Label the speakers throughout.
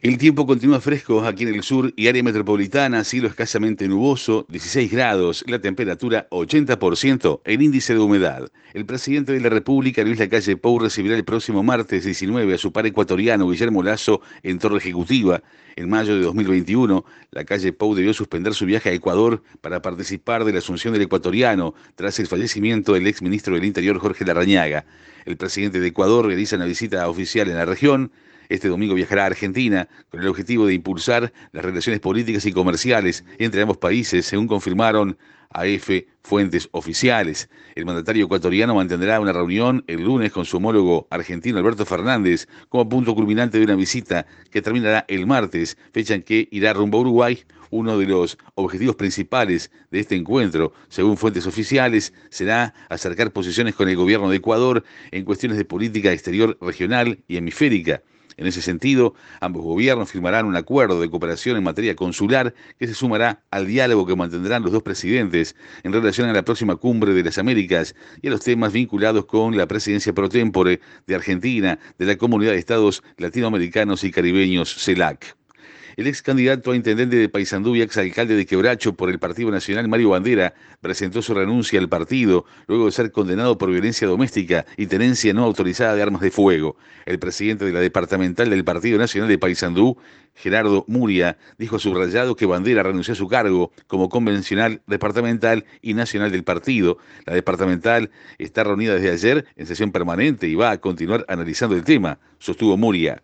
Speaker 1: El tiempo continúa fresco aquí en el sur y área metropolitana, cielo escasamente nuboso, 16 grados, la temperatura 80%, el índice de humedad. El presidente de la República, Luis Lacalle Pou, recibirá el próximo martes 19 a su par ecuatoriano, Guillermo Lazo, en Torre Ejecutiva. En mayo de 2021, la calle Pou debió suspender su viaje a Ecuador para participar de la asunción del ecuatoriano tras el fallecimiento del ex ministro del Interior, Jorge Larrañaga. El presidente de Ecuador realiza una visita oficial en la región este domingo viajará a Argentina con el objetivo de impulsar las relaciones políticas y comerciales entre ambos países, según confirmaron a F fuentes oficiales. El mandatario ecuatoriano mantendrá una reunión el lunes con su homólogo argentino Alberto Fernández como punto culminante de una visita que terminará el martes, fecha en que irá rumbo a Uruguay. Uno de los objetivos principales de este encuentro, según fuentes oficiales, será acercar posiciones con el gobierno de Ecuador en cuestiones de política exterior regional y hemisférica. En ese sentido, ambos gobiernos firmarán un acuerdo de cooperación en materia consular que se sumará al diálogo que mantendrán los dos presidentes en relación a la próxima cumbre de las Américas y a los temas vinculados con la presidencia pro tempore de Argentina de la Comunidad de Estados Latinoamericanos y Caribeños CELAC. El ex candidato a intendente de Paysandú y exalcalde de Quebracho por el Partido Nacional, Mario Bandera, presentó su renuncia al partido luego de ser condenado por violencia doméstica y tenencia no autorizada de armas de fuego. El presidente de la departamental del Partido Nacional de Paysandú, Gerardo Muria, dijo subrayado que Bandera renunció a su cargo como convencional departamental y nacional del partido. La departamental está reunida desde ayer en sesión permanente y va a continuar analizando el tema, sostuvo Muria.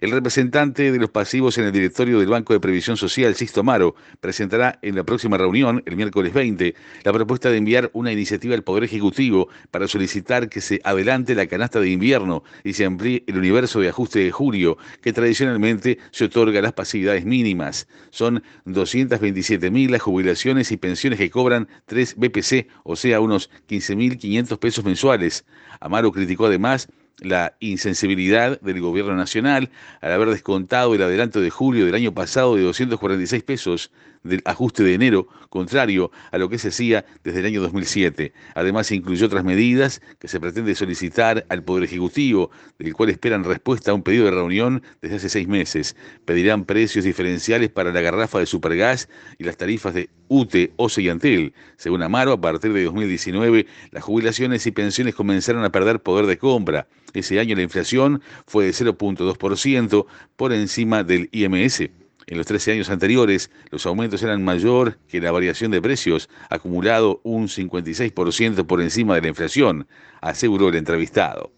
Speaker 1: El representante de los pasivos en el directorio del Banco de Previsión Social, Sisto Amaro, presentará en la próxima reunión, el miércoles 20, la propuesta de enviar una iniciativa al Poder Ejecutivo para solicitar que se adelante la canasta de invierno y se amplíe el universo de ajuste de julio, que tradicionalmente se otorga a las pasividades mínimas. Son 227.000 las jubilaciones y pensiones que cobran 3 BPC, o sea, unos 15.500 pesos mensuales. Amaro criticó además la insensibilidad del gobierno nacional al haber descontado el adelanto de julio del año pasado de 246 pesos del ajuste de enero, contrario a lo que se hacía desde el año 2007. Además, incluyó otras medidas que se pretende solicitar al Poder Ejecutivo, del cual esperan respuesta a un pedido de reunión desde hace seis meses. Pedirán precios diferenciales para la garrafa de supergas y las tarifas de UTE, OCE y Antel. Según Amaro, a partir de 2019, las jubilaciones y pensiones comenzaron a perder poder de compra. Ese año la inflación fue de 0.2% por encima del IMS. En los 13 años anteriores, los aumentos eran mayor que la variación de precios, acumulado un 56% por encima de la inflación, aseguró el entrevistado.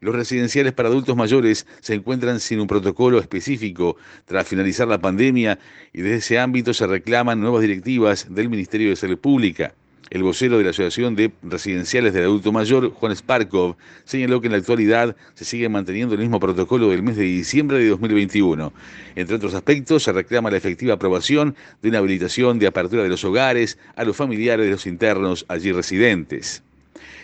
Speaker 1: Los residenciales para adultos mayores se encuentran sin un protocolo específico tras finalizar la pandemia y desde ese ámbito se reclaman nuevas directivas del Ministerio de Salud Pública. El vocero de la Asociación de Residenciales del Adulto Mayor, Juan Sparkov, señaló que en la actualidad se sigue manteniendo el mismo protocolo del mes de diciembre de 2021. Entre otros aspectos, se reclama la efectiva aprobación de una habilitación de apertura de los hogares a los familiares de los internos allí residentes.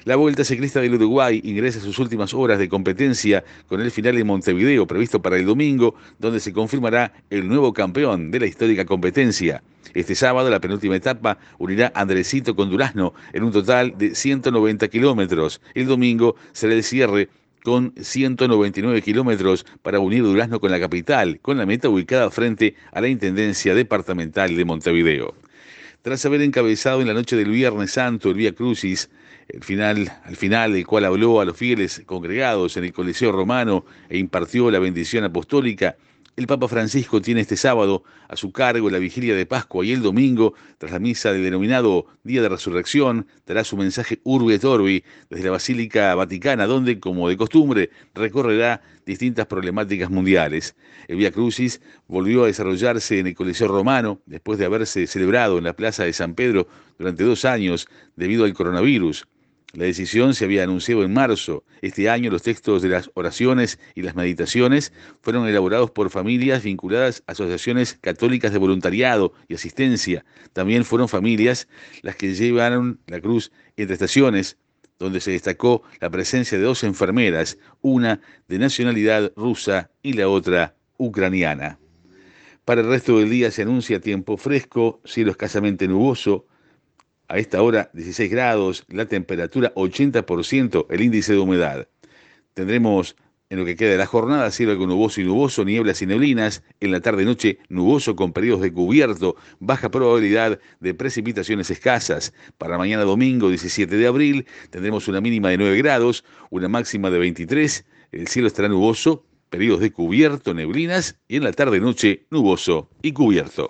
Speaker 1: La Vuelta Ciclista del Uruguay ingresa a sus últimas horas de competencia con el final en Montevideo previsto para el domingo, donde se confirmará el nuevo campeón de la histórica competencia. Este sábado la penúltima etapa unirá Andresito con Durazno en un total de 190 kilómetros. El domingo será el cierre con 199 kilómetros para unir Durazno con la capital, con la meta ubicada frente a la Intendencia Departamental de Montevideo. Tras haber encabezado en la noche del Viernes Santo el Vía Crucis, el final, al final del cual habló a los fieles congregados en el Coliseo Romano e impartió la bendición apostólica, el Papa Francisco tiene este sábado a su cargo la vigilia de Pascua y el domingo, tras la misa del denominado Día de Resurrección, dará su mensaje Urbe et Orbi desde la Basílica Vaticana, donde, como de costumbre, recorrerá distintas problemáticas mundiales. El Via Crucis volvió a desarrollarse en el Coliseo Romano después de haberse celebrado en la Plaza de San Pedro durante dos años debido al coronavirus. La decisión se había anunciado en marzo. Este año los textos de las oraciones y las meditaciones fueron elaborados por familias vinculadas a asociaciones católicas de voluntariado y asistencia. También fueron familias las que llevaron la cruz entre estaciones, donde se destacó la presencia de dos enfermeras, una de nacionalidad rusa y la otra ucraniana. Para el resto del día se anuncia tiempo fresco, cielo escasamente nuboso, A esta hora 16 grados, la temperatura 80%, el índice de humedad. Tendremos en lo que queda de la jornada, cielo algo nuboso y nuboso, nieblas y neblinas. En la tarde-noche, nuboso con periodos de cubierto, baja probabilidad de precipitaciones escasas. Para mañana domingo, 17 de abril, tendremos una mínima de 9 grados, una máxima de 23. El cielo estará nuboso, periodos de cubierto, neblinas y en la tarde-noche, nuboso y cubierto.